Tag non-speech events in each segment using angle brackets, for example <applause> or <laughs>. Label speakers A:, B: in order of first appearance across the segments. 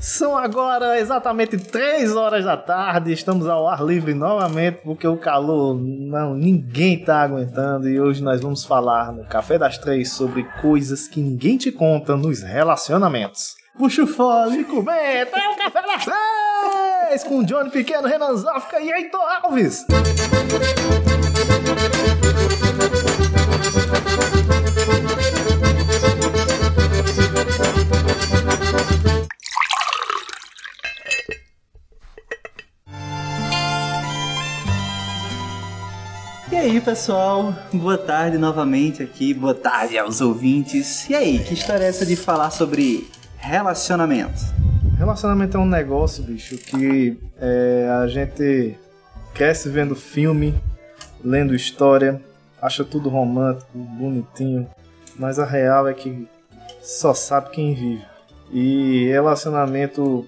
A: São agora exatamente 3 horas da tarde, estamos ao ar livre novamente, porque o calor não ninguém tá aguentando e hoje nós vamos falar no Café das Três sobre coisas que ninguém te conta nos relacionamentos. Puxa o fole comenta, é o Café das Três com Johnny Pequeno, Renan Zafka e Heitor Alves.
B: E pessoal? Boa tarde novamente aqui. Boa tarde aos ouvintes. E aí, que história é essa de falar sobre relacionamento?
A: Relacionamento é um negócio, bicho, que é, a gente cresce vendo filme, lendo história, acha tudo romântico, bonitinho, mas a real é que só sabe quem vive. E relacionamento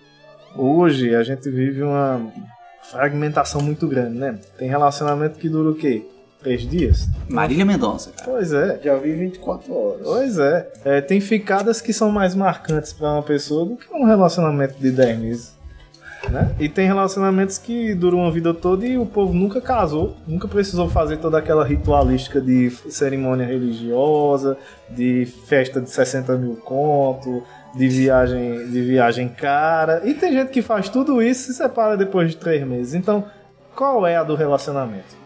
A: hoje a gente vive uma fragmentação muito grande, né? Tem relacionamento que dura o quê? Três dias?
B: Marília Mendonça, cara.
A: Pois é.
C: Já vi 24 horas.
A: Pois é. é. Tem ficadas que são mais marcantes para uma pessoa do que um relacionamento de 10 meses. Né? E tem relacionamentos que duram a vida toda e o povo nunca casou, nunca precisou fazer toda aquela ritualística de cerimônia religiosa, de festa de 60 mil conto, de viagem, de viagem cara. E tem gente que faz tudo isso e se separa depois de três meses. Então, qual é a do relacionamento?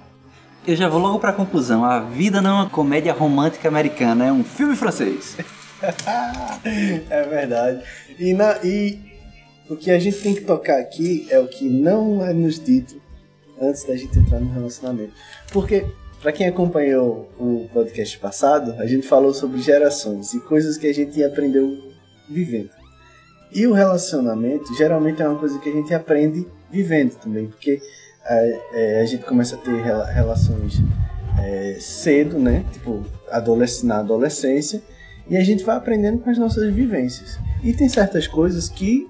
B: Eu já vou logo pra conclusão. A vida não é uma comédia romântica americana, é um filme francês. <laughs>
C: é verdade. E, na, e o que a gente tem que tocar aqui é o que não é nos dito antes da gente entrar no relacionamento. Porque, para quem acompanhou o podcast passado, a gente falou sobre gerações e coisas que a gente aprendeu vivendo. E o relacionamento geralmente é uma coisa que a gente aprende vivendo também, porque é, é, a gente começa a ter relações é, cedo, né? Tipo, adolesc na adolescência, e a gente vai aprendendo com as nossas vivências. E tem certas coisas que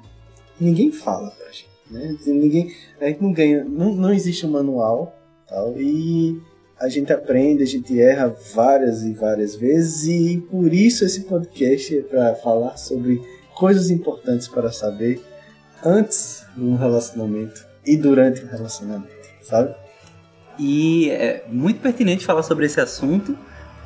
C: ninguém fala pra gente, né? Ninguém, a gente não ganha, não, não existe um manual, tal, e a gente aprende, a gente erra várias e várias vezes, e por isso esse podcast é para falar sobre coisas importantes para saber antes de um relacionamento e durante o relacionamento, sabe?
B: E é muito pertinente falar sobre esse assunto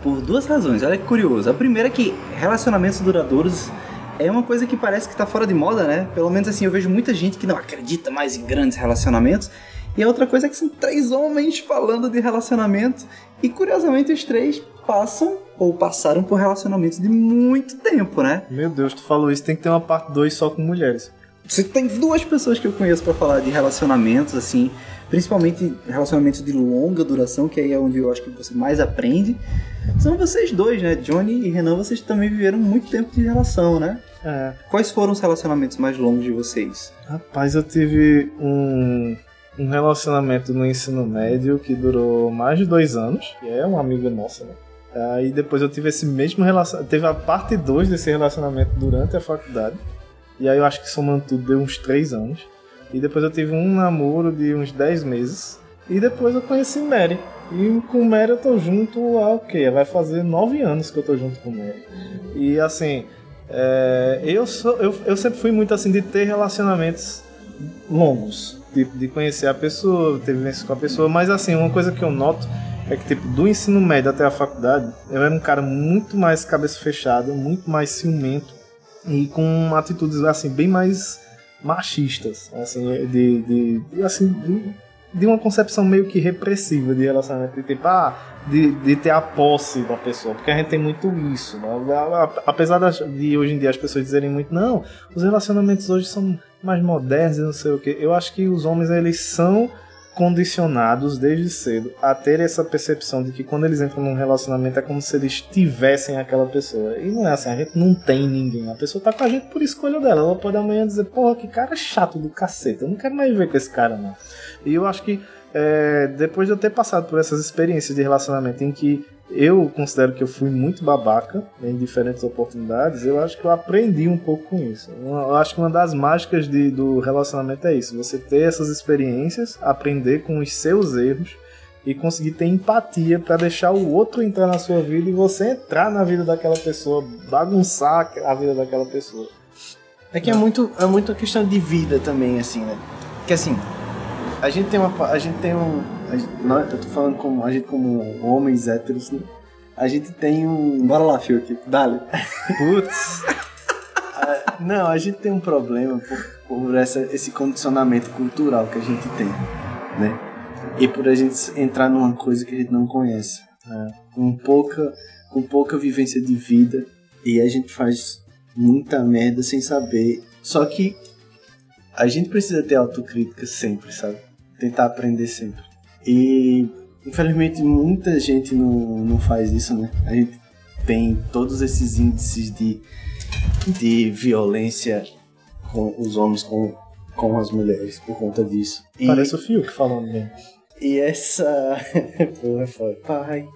B: por duas razões. Olha que curioso. A primeira é que relacionamentos duradouros é uma coisa que parece que está fora de moda, né? Pelo menos assim, eu vejo muita gente que não acredita mais em grandes relacionamentos. E a outra coisa é que são três homens falando de relacionamento. E curiosamente os três passam ou passaram por relacionamentos de muito tempo, né?
A: Meu Deus, tu falou isso, tem que ter uma parte 2 só com mulheres.
B: Você tem duas pessoas que eu conheço para falar de relacionamentos, assim, principalmente relacionamentos de longa duração, que aí é onde eu acho que você mais aprende. São vocês dois, né? Johnny e Renan, vocês também viveram muito tempo de relação, né?
A: É.
B: Quais foram os relacionamentos mais longos de vocês?
A: Rapaz, eu tive um, um relacionamento no ensino médio que durou mais de dois anos, que é uma amiga nossa, né? Aí depois eu tive esse mesmo relacionamento. Teve a parte 2 desse relacionamento durante a faculdade. E aí eu acho que somando tudo deu uns 3 anos. E depois eu tive um namoro de uns 10 meses. E depois eu conheci Mary. E com Mary eu tô junto há o quê? Vai fazer 9 anos que eu tô junto com Mary. E assim, é, eu, sou, eu, eu sempre fui muito assim de ter relacionamentos longos. De, de conhecer a pessoa, ter vivência com a pessoa. Mas assim, uma coisa que eu noto é que tipo, do ensino médio até a faculdade, eu era um cara muito mais cabeça fechada, muito mais ciumento e com atitudes assim bem mais machistas, assim, de, de, de assim, de, de, uma concepção meio que repressiva de relacionamento, de tipo, ah, de, de ter a posse da pessoa, porque a gente tem muito isso, né? apesar de hoje em dia as pessoas dizerem muito, não, os relacionamentos hoje são mais modernos e não sei o que, eu acho que os homens eles são condicionados desde cedo a ter essa percepção de que quando eles entram num relacionamento é como se eles tivessem aquela pessoa. E não é assim, a gente não tem ninguém. A pessoa tá com a gente por escolha dela. Ela pode amanhã dizer, porra, que cara chato do cacete. Eu não quero mais ver com esse cara, não. E eu acho que é, depois de eu ter passado por essas experiências de relacionamento em que eu considero que eu fui muito babaca em diferentes oportunidades. Eu acho que eu aprendi um pouco com isso. Eu acho que uma das mágicas de, do relacionamento é isso: você ter essas experiências, aprender com os seus erros e conseguir ter empatia para deixar o outro entrar na sua vida e você entrar na vida daquela pessoa, bagunçar a vida daquela pessoa.
C: É que é muito, é muito questão de vida também, assim, né? Que assim, a gente tem uma. A gente tem um. Gente, nós, eu tô falando como a gente como homens héteros, né? A gente tem um.
B: Bora lá, Fiuk. Dale.
A: Putz. <laughs>
C: não, a gente tem um problema por, por essa, esse condicionamento cultural que a gente tem, né? E por a gente entrar numa coisa que a gente não conhece. Né? Com, pouca, com pouca vivência de vida. E a gente faz muita merda sem saber. Só que a gente precisa ter autocrítica sempre, sabe? Tentar aprender sempre. E infelizmente muita gente não, não faz isso, né? A gente tem todos esses índices de, de violência com os homens com, com as mulheres por conta disso.
A: E, Parece o Fio que falando bem.
C: E essa. <laughs> Porra, foi. Pai.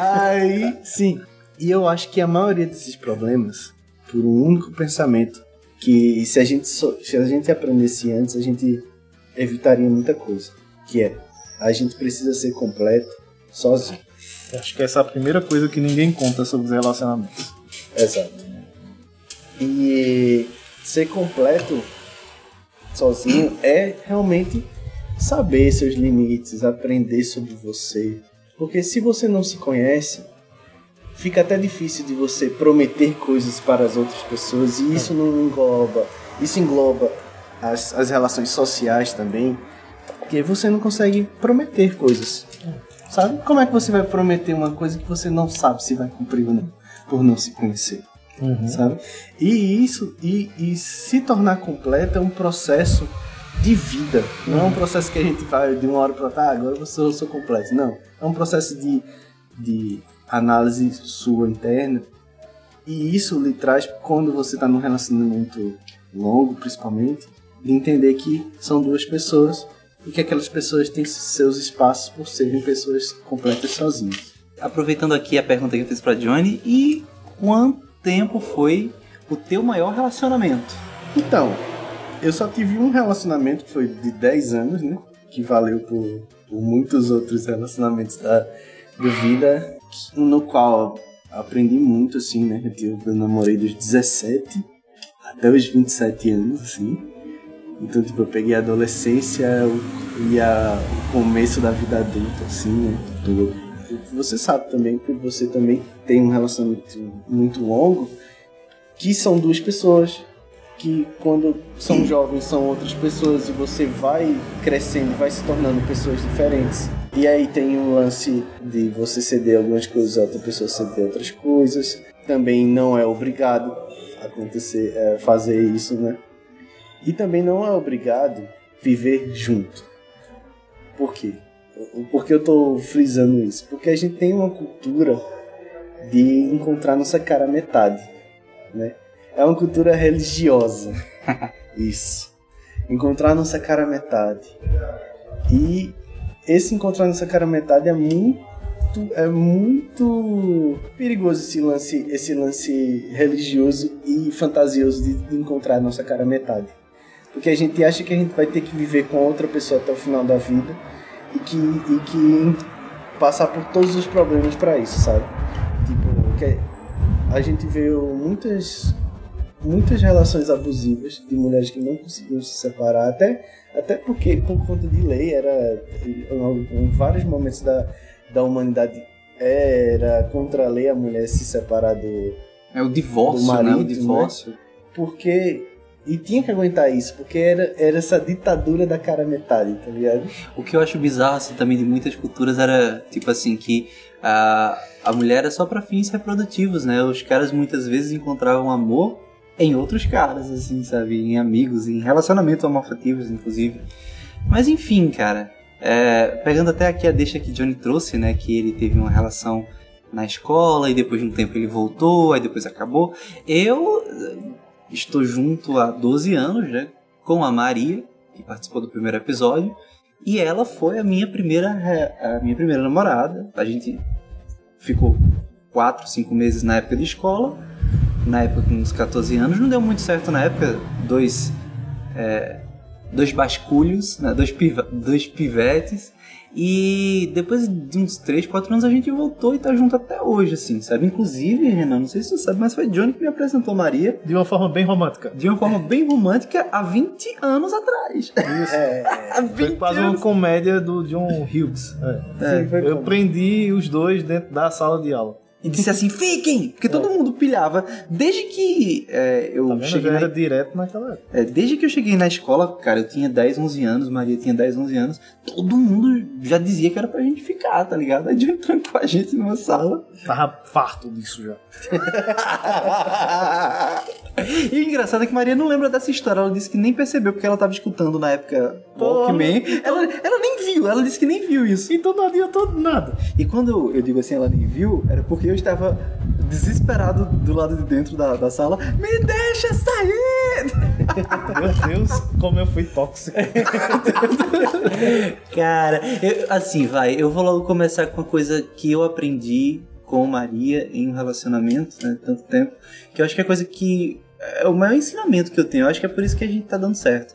C: Aí, sim. E eu acho que a maioria desses problemas, por um único pensamento, que se a gente, se a gente aprendesse antes, a gente evitaria muita coisa. Que é, a gente precisa ser completo sozinho.
A: Acho que essa é a primeira coisa que ninguém conta sobre os relacionamentos.
C: Exato. E ser completo sozinho é realmente saber seus limites, aprender sobre você. Porque se você não se conhece, fica até difícil de você prometer coisas para as outras pessoas e isso não engloba, isso engloba as, as relações sociais também, porque você não consegue prometer coisas. Sabe? Como é que você vai prometer uma coisa que você não sabe se vai cumprir ou não, por não se conhecer? Uhum. Sabe? E isso, e, e se tornar completo é um processo de vida. Não é um processo que a gente vai de uma hora para outra, ah, agora eu sou, eu sou completo. Não. É um processo de, de análise sua interna. E isso lhe traz, quando você está num relacionamento longo, principalmente, de entender que são duas pessoas e que aquelas pessoas têm seus espaços por serem pessoas completas sozinhas.
B: Aproveitando aqui a pergunta que eu fiz para Johnny, e quanto tempo foi o teu maior relacionamento?
C: Então, eu só tive um relacionamento que foi de 10 anos, né? Que valeu por, por muitos outros relacionamentos da, da vida, no qual aprendi muito, assim, né? Eu, eu namorei dos 17 até os 27 anos, assim. Então, tipo, eu peguei a adolescência e a, o começo da vida adulta, assim, né? Você sabe também que você também tem um relacionamento muito longo, que são duas pessoas que quando são jovens são outras pessoas e você vai crescendo, vai se tornando pessoas diferentes. E aí tem o lance de você ceder algumas coisas a outra pessoa ceder outras coisas. Também não é obrigado a acontecer, é, fazer isso, né? E também não é obrigado viver junto. Por quê? Por que eu tô frisando isso? Porque a gente tem uma cultura de encontrar nossa cara metade, né? É uma cultura religiosa. <laughs> Isso. Encontrar nossa cara metade. E esse encontrar nossa cara metade é muito é muito perigoso esse lance, esse lance religioso e fantasioso de, de encontrar nossa cara metade. Porque a gente acha que a gente vai ter que viver com outra pessoa até o final da vida e que, e que passar por todos os problemas para isso, sabe? Tipo, que a gente vê muitas muitas relações abusivas de mulheres que não conseguiam se separar, até, até porque, por conta de lei, era em vários momentos da, da humanidade era contra a lei a mulher se separar do.
B: É o divórcio, do marido, né? O divórcio. Né?
C: Porque. E tinha que aguentar isso, porque era, era essa ditadura da cara metade, tá ligado?
B: O que eu acho bizarro, assim, também de muitas culturas era, tipo assim, que a, a mulher era só para fins reprodutivos, né? Os caras muitas vezes encontravam amor em outros caras, assim, sabe? Em amigos, em relacionamentos homoafetivos, inclusive. Mas enfim, cara. É, pegando até aqui a deixa que Johnny trouxe, né? Que ele teve uma relação na escola e depois de um tempo ele voltou, aí depois acabou. Eu estou junto há 12 anos, né? Com a Maria, que participou do primeiro episódio. E ela foi a minha primeira, a minha primeira namorada. A gente ficou 4, 5 meses na época de escola na época com uns 14 anos. Não deu muito certo na época, dois, é, dois basculhos, né? dois, dois pivetes. E depois de uns 3, 4 anos a gente voltou e tá junto até hoje, assim, sabe? Inclusive, Renan, não sei se você sabe, mas foi Johnny que me apresentou Maria.
A: De uma forma bem romântica.
B: De uma forma bem romântica há 20 anos atrás.
A: Isso. É, <laughs> há 20 foi quase anos. uma comédia do John Hughes. É. Sim, eu prendi os dois dentro da sala de aula.
B: E disse assim, fiquem! Porque todo é. mundo pilhava. Desde que é, eu
A: tá
B: cheguei.
A: Na... era direto naquela época.
B: É, desde que eu cheguei na escola, cara, eu tinha 10, 11 anos, Maria tinha 10, 11 anos. Todo mundo já dizia que era pra gente ficar, tá ligado? Aí de entrando com a gente numa sala.
A: Tava farto disso já. <laughs>
B: e o engraçado é que Maria não lembra dessa história. Ela disse que nem percebeu porque ela tava escutando na época Walkman. Ela, ela nem viu, ela disse que nem viu isso.
A: Então não adiantou nada.
B: E quando eu, eu digo assim, ela nem viu, era porque eu estava desesperado do lado de dentro da, da sala. Me deixa sair!
A: Meu Deus, como eu fui tóxico. <laughs>
B: Cara, eu, assim, vai, eu vou logo começar com uma coisa que eu aprendi com Maria em um relacionamento, né, tanto tempo, que eu acho que é coisa que é o maior ensinamento que eu tenho. Eu acho que é por isso que a gente tá dando certo.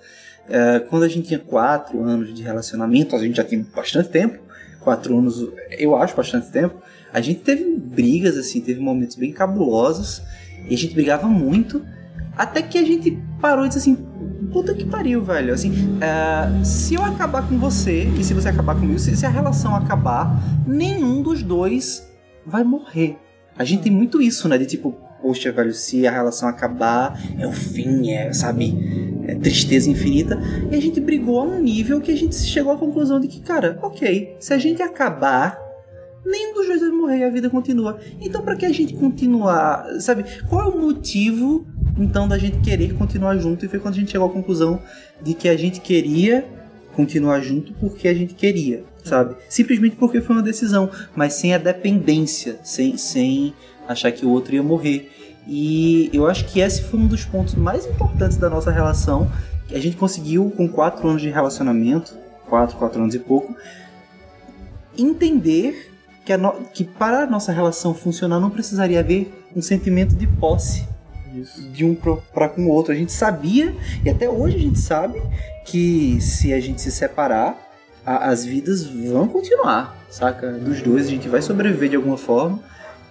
B: É, quando a gente tinha quatro anos de relacionamento, a gente já tem bastante tempo. Quatro anos, eu acho bastante tempo. A gente teve brigas, assim, teve momentos bem cabulosos. E a gente brigava muito. Até que a gente parou e disse assim: Puta que pariu, velho. Assim, uh, se eu acabar com você e se você acabar comigo, se, se a relação acabar, nenhum dos dois vai morrer. A gente tem muito isso, né? De tipo, poxa, velho, se a relação acabar, é o fim, é, sabe? É tristeza infinita. E a gente brigou a um nível que a gente chegou à conclusão de que, cara, ok, se a gente acabar, nenhum dos dois vai morrer a vida continua. Então, para que a gente continuar, sabe? Qual é o motivo, então, da gente querer continuar junto? E foi quando a gente chegou à conclusão de que a gente queria continuar junto porque a gente queria, sabe? Simplesmente porque foi uma decisão, mas sem a dependência, sem, sem achar que o outro ia morrer. E eu acho que esse foi um dos pontos mais importantes da nossa relação. A gente conseguiu, com quatro anos de relacionamento, quatro, quatro anos e pouco, entender que, no... que para a nossa relação funcionar não precisaria haver um sentimento de posse Isso. de um para com o outro. A gente sabia, e até hoje a gente sabe, que se a gente se separar, a, as vidas vão continuar, saca? Dos dois, a gente vai sobreviver de alguma forma.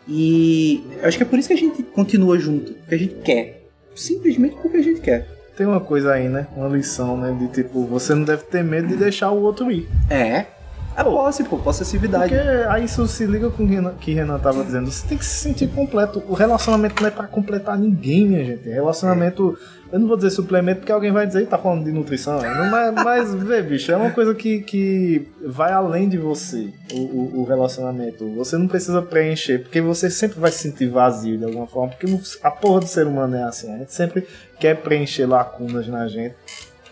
B: E acho que é por isso que a gente continua junto, porque a gente quer. Simplesmente porque a gente quer.
A: Tem uma coisa aí, né? Uma lição, né? De tipo, você não deve ter medo de deixar o outro ir.
B: É. É posse, pô, possessividade.
A: Porque aí isso se liga com o que Renan, que Renan tava dizendo. Você tem que se sentir completo. O relacionamento não é pra completar ninguém, minha gente. Relacionamento. Eu não vou dizer suplemento porque alguém vai dizer, tá falando de nutrição. Mas, mas <laughs> vê, bicho, é uma coisa que, que vai além de você, o, o, o, relacionamento. Você não precisa preencher, porque você sempre vai se sentir vazio de alguma forma. Porque a porra do ser humano é assim. A gente sempre quer preencher lacunas na gente.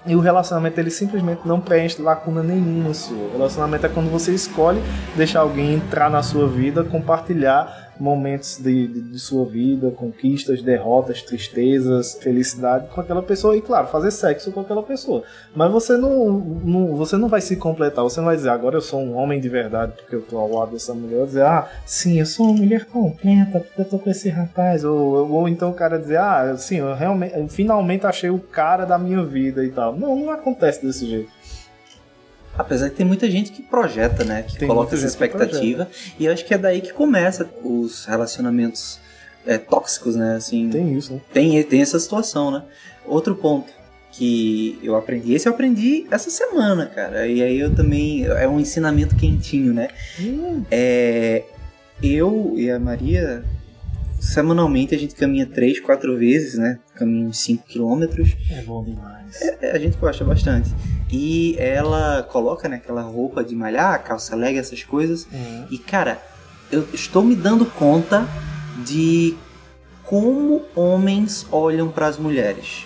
A: E o relacionamento ele simplesmente não preenche lacuna nenhuma sua. O relacionamento é quando você escolhe deixar alguém entrar na sua vida, compartilhar momentos de, de, de, sua vida, conquistas, derrotas, tristezas, felicidade com aquela pessoa e claro, fazer sexo com aquela pessoa. Mas você não, não, você não vai se completar, você não vai dizer agora eu sou um homem de verdade porque eu tô ao lado dessa mulher, dizer ah, sim, eu sou uma mulher completa porque eu tô com esse rapaz, ou, ou então o cara dizer ah, sim, eu realmente, eu finalmente achei o cara da minha vida e tal. Não, não acontece desse jeito.
B: Apesar de ter muita gente que projeta, né? Que tem coloca essa expectativa. E eu acho que é daí que começa os relacionamentos é, tóxicos, né? Assim,
A: tem isso, né?
B: Tem, tem essa situação, né? Outro ponto que eu aprendi, esse eu aprendi essa semana, cara. E aí eu também. É um ensinamento quentinho, né? Hum. É, eu e a Maria semanalmente a gente caminha três, quatro vezes, né? Caminha uns 5 quilômetros.
A: É bom demais.
B: É, é, a gente gosta bastante. E ela coloca né, aquela roupa de malhar, calça leg, essas coisas. Uhum. E cara, eu estou me dando conta de como homens olham para as mulheres.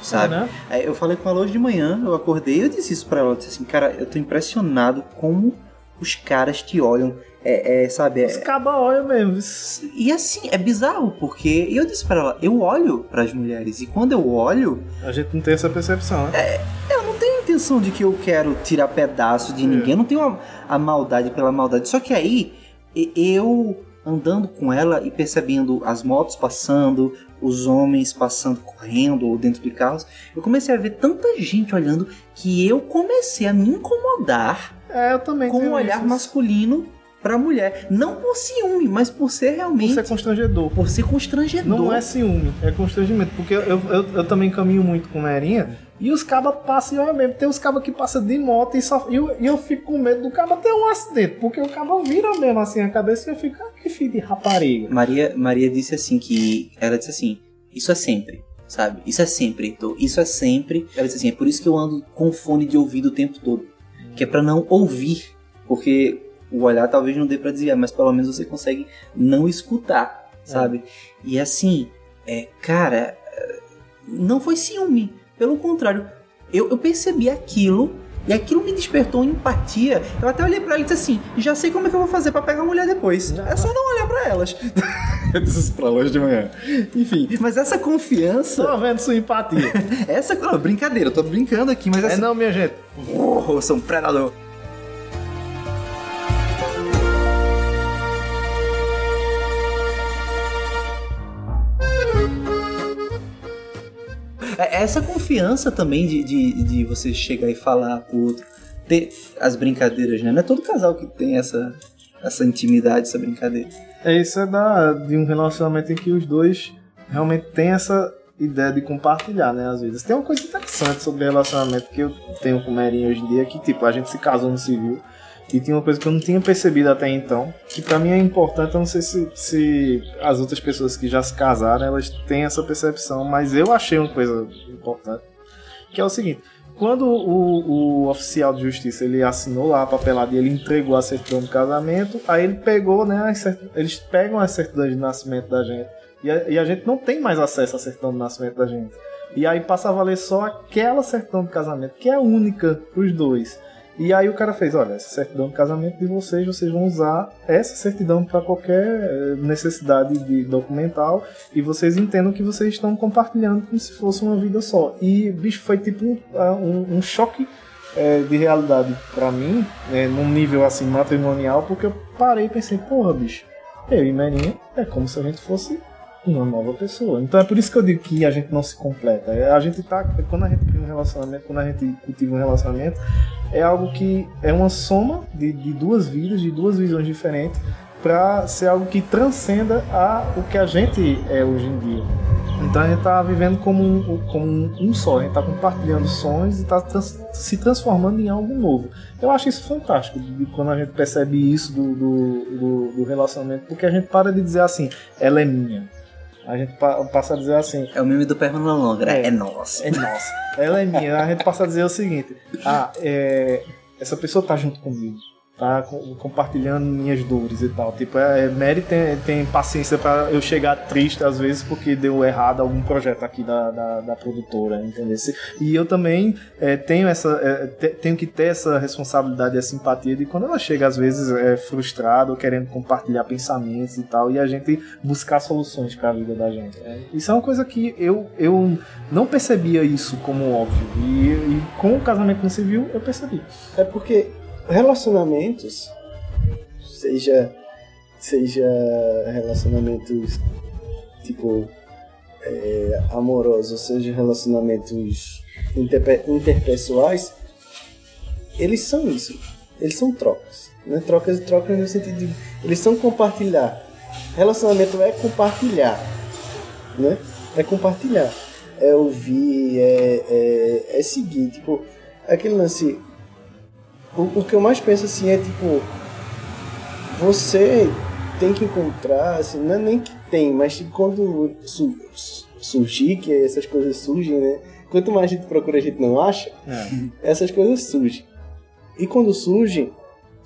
B: Sabe? Uhum. Eu falei com ela hoje de manhã, eu acordei e eu disse isso pra ela. Eu disse assim, cara, eu tô impressionado como os caras te olham é, é, sabe?
A: Os é... cabas olham mesmo.
B: E assim, é bizarro, porque eu disse para ela, eu olho para as mulheres, e quando eu olho.
A: A gente não tem essa percepção, né?
B: É, eu não tenho intenção de que eu quero tirar pedaço de é. ninguém, eu não tenho a, a maldade pela maldade. Só que aí, eu andando com ela e percebendo as motos passando, os homens passando correndo ou dentro de carros, eu comecei a ver tanta gente olhando que eu comecei a me incomodar
A: É, eu também
B: com o
A: tenho
B: olhar
A: isso.
B: masculino pra mulher. Não por ciúme, mas por ser realmente.
A: Isso é constrangedor.
B: Por ser constrangedor.
A: Não é ciúme, é constrangimento. Porque eu, eu, eu, eu também caminho muito com Nerinha e os cabas passam e olha mesmo. Tem os cabas que passam de moto e, só, e, eu, e eu fico com medo do caba ter um acidente. Porque o caba vira mesmo assim a cabeça e eu fico, ah, que filho de rapariga.
B: Maria, Maria disse assim que. Ela disse assim: Isso é sempre. Sabe? Isso é sempre, Heitor. Isso é sempre. Ela disse assim: É por isso que eu ando com fone de ouvido o tempo todo. Que é pra não ouvir. Porque o olhar talvez não dê pra desviar, mas pelo menos você consegue não escutar, sabe? E assim, é, cara, é, não foi ciúme. Pelo contrário, eu, eu percebi aquilo e aquilo me despertou empatia. Eu até olhei pra ela e disse assim: já sei como é que eu vou fazer pra pegar a mulher depois. É só não olhar pra elas. <laughs> eu disse isso pra longe de manhã. Enfim, mas essa confiança.
A: Tô vendo sua empatia. <laughs>
B: Essa. Não, brincadeira, eu tô brincando aqui, mas
A: é
B: essa.
A: não, minha gente.
B: Oh, eu sou um predador. Essa confiança também de, de, de você chegar e falar pro outro, ter as brincadeiras, né? Não é todo casal que tem essa, essa intimidade, essa brincadeira.
A: É isso é da, de um relacionamento em que os dois realmente têm essa ideia de compartilhar, né? Às vezes. Tem uma coisa interessante sobre relacionamento que eu tenho com o Merinho hoje em dia, que tipo, a gente se casou no civil. E tinha uma coisa que eu não tinha percebido até então, que pra mim é importante, eu não sei se, se as outras pessoas que já se casaram, elas têm essa percepção, mas eu achei uma coisa importante, que é o seguinte, quando o, o oficial de justiça ele assinou lá a papelada e ele entregou a certidão de casamento, aí ele pegou, né, eles pegam a certidão de nascimento da gente, e a, e a gente não tem mais acesso à certidão de nascimento da gente. E aí passa a valer só aquela certidão de casamento, que é única pros dois. E aí o cara fez, olha, essa certidão de casamento de vocês, vocês vão usar essa certidão para qualquer eh, necessidade de documental e vocês entendam que vocês estão compartilhando como se fosse uma vida só. E, bicho, foi tipo um, ah, um, um choque eh, de realidade para mim, né, num nível assim matrimonial, porque eu parei e pensei, porra, bicho, eu e Merinha é como se a gente fosse uma nova pessoa. Então é por isso que eu digo que a gente não se completa. É, A gente tá. Quando a gente cria um relacionamento, quando a gente cultiva um relacionamento, é algo que é uma soma de, de duas vidas, de duas visões diferentes, para ser algo que transcenda a, o que a gente é hoje em dia. Então a gente tá vivendo como um, como um, só, a gente tá compartilhando sonhos e tá trans- se transformando em algo novo. Eu acho isso fantástico, de, quando a gente percebe isso do, do, do- do relacionamento, porque a gente para de dizer assim, ela é minha. A gente pa- passa a dizer assim,
B: É o meme do Perna Longa,
A: É.
B: é, nosso.
A: é nossa. Ela é minha. A gente passa a dizer o seguinte: ah, é, essa pessoa tá junto comigo. Tá com- compartilhando minhas dores e tal. Tipo, é, Mary tem, tem paciência pra eu chegar triste às vezes porque deu errado algum projeto aqui da, da, da produtora, entendeu? E eu também é, tenho essa é, te- tenho que ter essa responsabilidade e essa simpatia de quando ela chega às vezes é, frustrada ou querendo compartilhar pensamentos e tal, e a gente buscar soluções para a vida da gente. É, Isso é uma coisa que eu, eu não percebia isso como óbvio. E, e com o casamento no civil eu percebi.
C: É porque relacionamentos, seja, seja relacionamentos tipo é, amorosos, seja relacionamentos interpe- interpessoais, eles são isso. Eles são trocas. Né? Trocas trocas no sentido de. Eles são compartilhar. Relacionamento é compartilhar. Né? É compartilhar. É ouvir, é, é, é seguir. Tipo, aquele lance. O, o que eu mais penso assim é tipo. Você tem que encontrar, assim, não é nem que tem, mas que quando su, su- surgir, que essas coisas surgem, né? Quanto mais a gente procura, a gente não acha, essas coisas surgem. E quando surgem,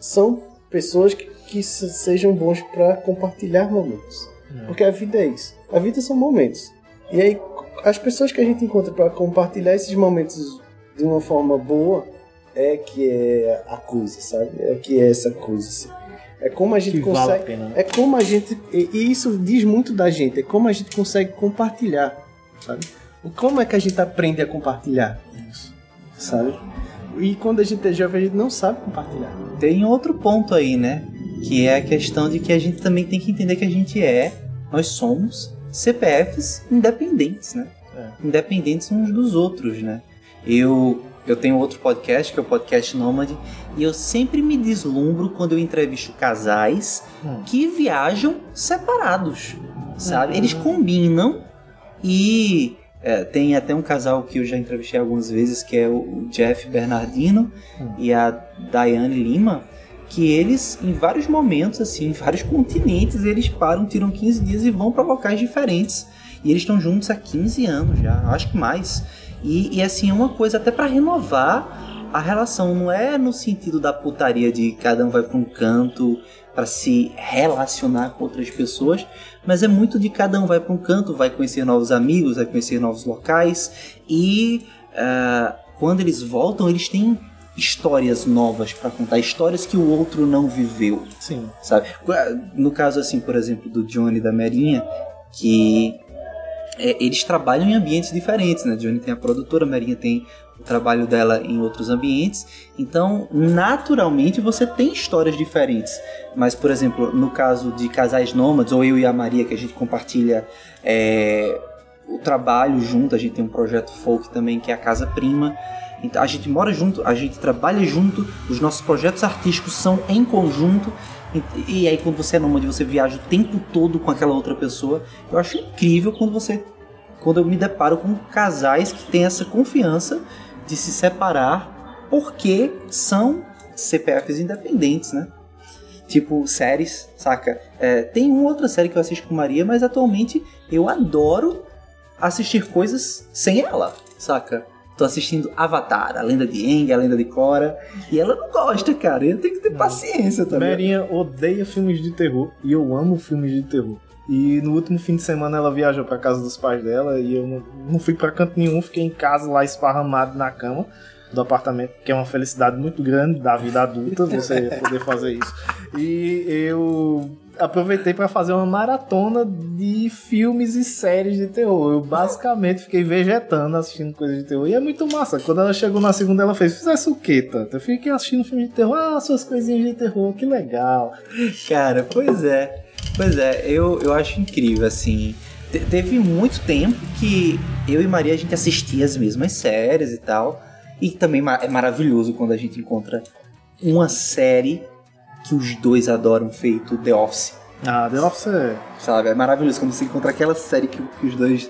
C: são pessoas que, que se- sejam bons para compartilhar momentos. Porque a vida é isso. A vida são momentos. E aí, as pessoas que a gente encontra para compartilhar esses momentos de uma forma boa é que é a coisa, sabe? É que é essa coisa. Assim. É como a gente
A: Que vale a
C: consegue.
A: pena, né?
C: É como a gente. E isso diz muito da gente. É como a gente consegue compartilhar, sabe? Como é que a gente aprende a compartilhar isso, sabe? E quando a gente é jovem, a gente não sabe compartilhar.
B: Tem outro ponto aí, né? Que é a questão de que a gente também tem que entender que a gente é, nós somos CPFs independentes, né?
A: É.
B: Independentes uns dos outros, né? Eu, eu tenho outro podcast, que é o Podcast Nômade, e eu sempre me deslumbro quando eu entrevisto casais
A: Hum.
B: que viajam separados, sabe?
A: Uhum.
B: Eles combinam e é, tem até um casal que eu já entrevistei algumas vezes, que é o Jeff Bernardino
A: Hum.
B: e a Diane Lima, que eles, em vários momentos, assim, em vários continentes, eles param, tiram 15 dias e vão para locais diferentes. E eles estão juntos há 15 anos já, acho que mais. E, e assim, é uma coisa até para renovar a relação. Não é no sentido da putaria de cada um vai para um canto para se relacionar com outras pessoas, mas é muito de cada um vai para um canto, vai conhecer novos amigos, vai conhecer novos locais e ah, quando eles voltam, eles têm histórias novas para contar, histórias que o outro não viveu
A: Sim.
B: sabe? No caso, assim, por exemplo, do Johnny da Merinha, que eles trabalham em ambientes diferentes, né? Johnny tem a produtora, a Merinha tem o trabalho dela em outros ambientes. Então, naturalmente, você tem histórias diferentes. Mas, por exemplo, no caso de casais nômades, ou eu e a Maria, que a gente compartilha é, o trabalho junto, a gente tem um projeto folk também, que é a Casa Prima. Então, a gente mora junto, a gente trabalha junto, os nossos projetos artísticos são em conjunto. E aí, quando você é nômade, você viaja o tempo todo com aquela outra pessoa. Eu acho incrível quando você. Quando eu me deparo com casais que têm essa confiança de se separar porque são CPFs independentes, né? Tipo, séries, saca? É, tem uma outra série que eu assisto com Maria, mas atualmente eu adoro assistir coisas sem ela, saca? Tô assistindo Avatar, a lenda de Aang, a lenda de Korra, e ela não gosta, cara. Eu tenho que ter paciência também.
A: Merinha odeia filmes de terror e eu amo filmes de terror. E no último fim de semana ela viajou pra casa dos pais dela e eu não, não fui pra canto nenhum, fiquei em casa lá esparramado na cama do apartamento, que é uma felicidade muito grande da vida adulta você <laughs> poder fazer isso. E eu aproveitei pra fazer uma maratona de filmes e séries de terror. Eu basicamente fiquei vegetando assistindo coisas de terror. E é muito massa. Quando ela chegou na segunda, ela fez: Fizesse o quê, tanto? Eu fiquei assistindo filme de terror. Ah, suas coisinhas de terror, que legal.
B: Cara, pois é. Pois é, eu, eu acho incrível, assim. Te- teve muito tempo que eu e Maria a gente assistia as mesmas séries e tal. E também é maravilhoso quando a gente encontra uma série que os dois adoram, feito The Office.
A: Ah, The Office é.
B: Sabe? É maravilhoso quando você encontra aquela série que, que os dois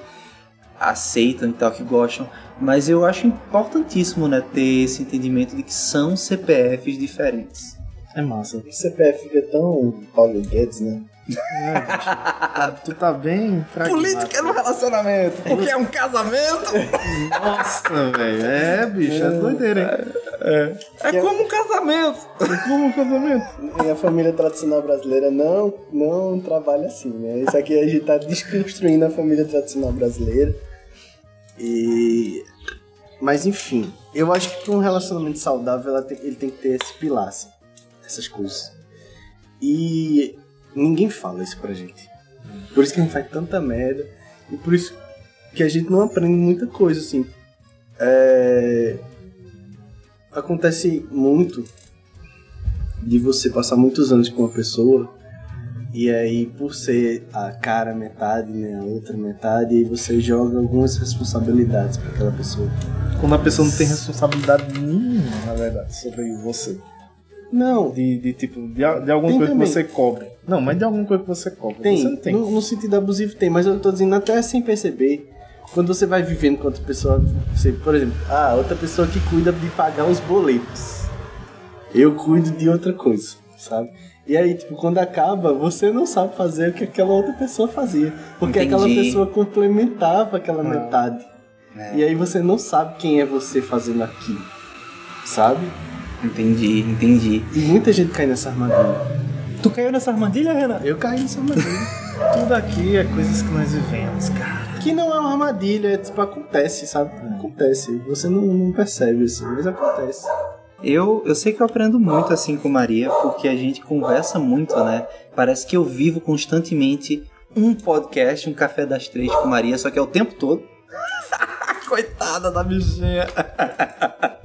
B: aceitam e tal, que gostam. Mas eu acho importantíssimo, né, ter esse entendimento de que são CPFs diferentes.
A: É massa.
C: O CPF fica tão Paulo Guedes, né?
A: É, bicho. Tá- tu tá bem pragmático.
B: no relacionamento, porque é um casamento.
A: Nossa, velho. É, bicho, é doideira, hein?
B: É como um casamento.
A: Como um casamento.
C: E a família tradicional brasileira não, não trabalha assim, né? Isso aqui a gente tá desconstruindo a família tradicional brasileira. E. Mas enfim, eu acho que um relacionamento saudável tem- ele tem que ter esse pilar, assim, essas coisas. E ninguém fala isso pra gente. Por isso que a gente faz tanta merda. E por isso que a gente não aprende muita coisa, assim. É... Acontece muito de você passar muitos anos com uma pessoa e aí por ser a cara metade, né, a outra metade, você joga algumas responsabilidades para aquela pessoa.
A: Quando a pessoa não tem responsabilidade nenhuma, na verdade, sobre você.
C: Não,
A: De, de tipo, de, de alguma
C: Tem
A: coisa
C: também.
A: que você cobre. Não, mas de alguma coisa que você cobre.
C: tem,
A: Você não tem.
C: No, no sentido abusivo tem, mas eu tô dizendo até sem perceber. Quando você vai vivendo com outra pessoa, você, por exemplo, ah, outra pessoa que cuida de pagar os boletos. Eu cuido de outra coisa, sabe? E aí, tipo, quando acaba, você não sabe fazer o que aquela outra pessoa fazia. Porque aquela
B: Entendi.
C: pessoa complementava aquela
A: Ah.
C: metade.
B: É.
C: E aí você não sabe quem é você fazendo aquilo. Sabe?
B: Entendi, entendi.
C: E muita gente cai nessa armadilha.
B: Tu caiu nessa armadilha, Renan?
C: Eu caí nessa armadilha.
A: Tudo aqui é coisas que nós vivemos, cara.
C: que não é uma armadilha, é tipo, acontece, sabe? Acontece. Você não, não percebe assim, mas acontece.
B: Eu, eu sei que eu aprendo muito assim com Maria, porque a gente conversa muito, né? Parece que eu vivo constantemente um podcast, um café das três com Maria, só que é o tempo todo. <laughs> Coitada da bichinha. <laughs>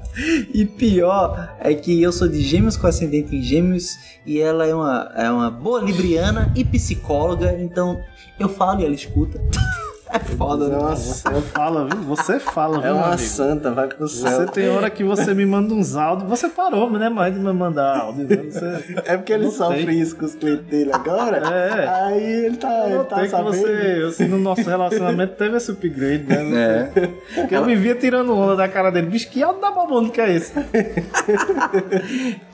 B: E pior é que eu sou de gêmeos com ascendente em gêmeos e ela é uma, é uma boa libriana e psicóloga, então eu falo e ela escuta. <laughs> É foda, né?
C: Nossa,
A: Você fala, viu? Você fala, viu,
C: é uma
A: amigo?
C: santa, vai pro
A: Você
C: céu.
A: tem hora que você me manda uns áudios. Você parou, né, mais de me mandar áudio. né? Você...
C: É porque ele
A: Não
C: sofre
A: tem.
C: isso com os clientes dele agora.
A: É.
C: Aí ele tá,
A: Eu
C: ele tá
A: que
C: sabendo.
A: você, assim, no nosso relacionamento teve esse upgrade, né?
B: É.
A: Porque eu vivia tirando onda da cara dele. Bicho, que áudio da babono que é esse?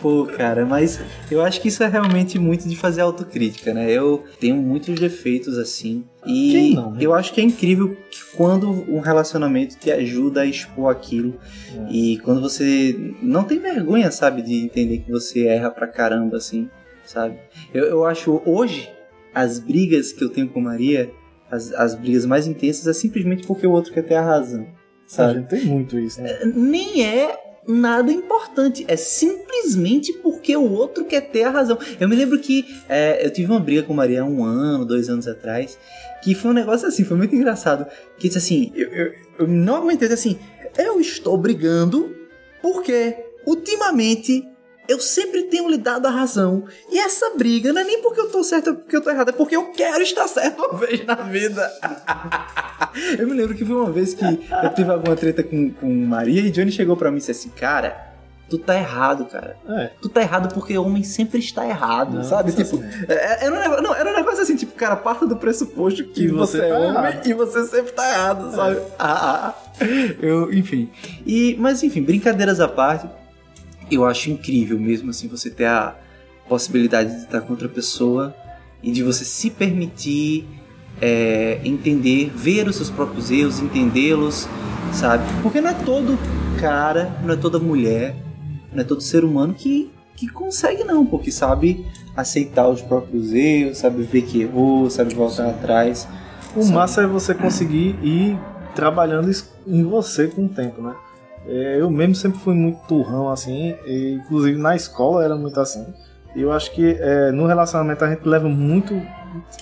B: Pô, cara, mas eu acho que isso é realmente muito de fazer autocrítica, né? Eu tenho muitos defeitos assim. E
A: Quem não, né?
B: eu acho que é incrível que quando um relacionamento te ajuda a expor aquilo
A: É.
B: e quando você não tem vergonha, sabe, de entender que você erra pra caramba, assim, sabe? Eu, eu acho hoje as brigas que eu tenho com Maria, as, as brigas mais intensas, é simplesmente porque o outro quer ter a razão,
A: A
B: sabe?
A: gente tem muito isso, né?
B: nem é nada importante. É simplesmente porque o outro quer ter a razão. Eu me lembro que é, eu tive uma briga com Maria um ano, dois anos atrás, que foi um negócio assim, foi muito engraçado. Que disse assim, eu, eu, eu não aguentei, assim, eu estou brigando porque ultimamente eu sempre tenho lhe dado a razão. E essa briga não é nem porque eu tô certo ou porque eu tô errado, é porque eu quero estar certo uma vez na vida. <laughs> eu me lembro que foi uma vez que eu tive alguma treta com, com Maria e Johnny chegou pra mim e disse assim, cara, tu tá errado, cara.
A: É.
B: Tu tá errado porque o homem sempre está errado,
A: Não,
B: sabe?
A: isso
B: Tipo,
A: assim.
B: é- era um negócio, não, era um negócio assim, tipo, cara, parta do pressuposto que,
A: Que
B: você,
A: você
B: é
A: tá
B: homem
A: errado.
B: e você sempre tá errado, sabe? Ah, ah, ah. Eu, enfim. E, mas enfim, brincadeiras à parte, eu acho incrível mesmo assim você ter a possibilidade de estar com outra pessoa e de você se permitir é, entender, ver os seus próprios erros, entendê-los, sabe? Porque não é todo cara, não é toda mulher, não é todo ser humano que, que consegue não, porque sabe aceitar os próprios erros, sabe ver que errou, sabe voltar atrás.
A: O
B: Sabe?
A: massa é você conseguir ir trabalhando em você com o tempo, né? É, Eu mesmo sempre fui muito turrão, assim, e, inclusive na escola era muito assim. E eu acho que é, no relacionamento a gente leva muito,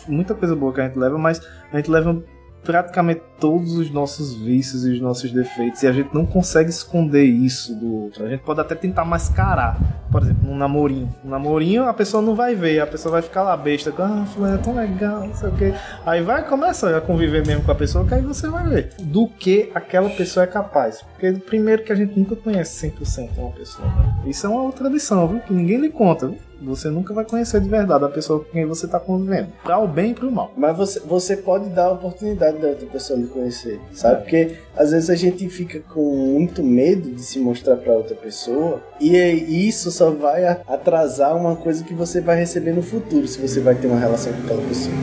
A: muita coisa boa que a gente leva, mas a gente leva praticamente todos os nossos vícios e os nossos defeitos e a gente não consegue esconder isso do outro. A gente pode até tentar mascarar, por exemplo, num namorinho. Um namorinho a pessoa não vai ver, a pessoa vai ficar lá besta, ah, fulano é tão legal, não sei o quê. Aí vai começa a conviver mesmo com a pessoa, que aí você vai ver do que aquela pessoa é capaz. Porque primeiro que a gente nunca conhece 100% uma pessoa. Né? Isso é uma outra lição, viu? Que ninguém lhe conta, viu? Você nunca vai conhecer de verdade a pessoa com quem você tá convivendo. Pra o bem e pro mal.
C: Mas você, você pode dar a oportunidade da outra pessoa lhe conhecer, sabe? Porque às vezes a gente fica com muito medo de se mostrar pra outra pessoa e aí isso só vai atrasar uma coisa que você vai receber no futuro, se você vai ter uma relação com aquela pessoa,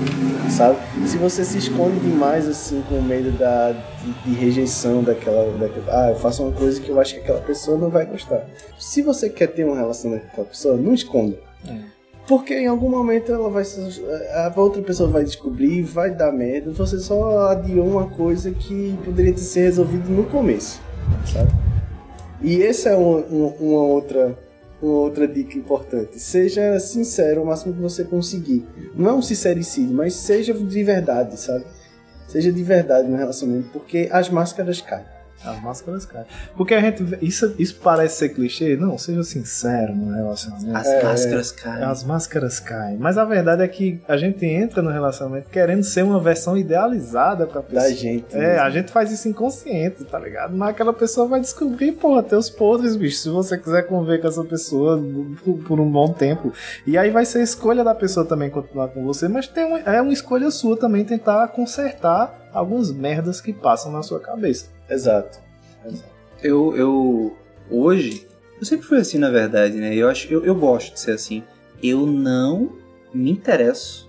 C: sabe? Se você se esconde demais assim com medo da, de, de rejeição daquela, daquela, ah, eu faço uma coisa que eu acho que aquela pessoa não vai gostar. Se você quer ter uma relação com aquela pessoa, não esconda. Porque em algum momento ela vai a outra pessoa vai descobrir, vai dar merda. Você só adiou uma coisa que poderia ter sido resolvida no começo, sabe? E essa é uma, uma- uma outra uma outra dica importante. Seja sincero o máximo que você conseguir. Não é um sincericídio, mas seja de verdade, sabe? Seja de verdade no relacionamento, porque as máscaras caem.
A: As máscaras caem. Porque a gente. vê- Isso, isso parece ser clichê? Não, seja sincero no relacionamento.
B: As
C: É,
B: máscaras caem.
A: As máscaras caem. Mas a verdade é que a gente entra no relacionamento querendo ser uma versão idealizada pra pessoa.
C: Da gente.
A: É,
C: mesmo.
A: a gente faz isso inconsciente, tá ligado? Mas aquela pessoa vai descobrir, pô, teus podres, bicho. Se você quiser conviver com essa pessoa por, por um bom tempo. E aí vai ser escolha da pessoa também continuar com você, mas tem um- é uma escolha sua também tentar consertar algumas merdas que passam na sua cabeça.
C: Exato.
B: Eu, eu. Hoje. Eu sempre fui assim, na verdade, né? Eu, acho, eu, eu gosto de ser assim. Eu não me interesso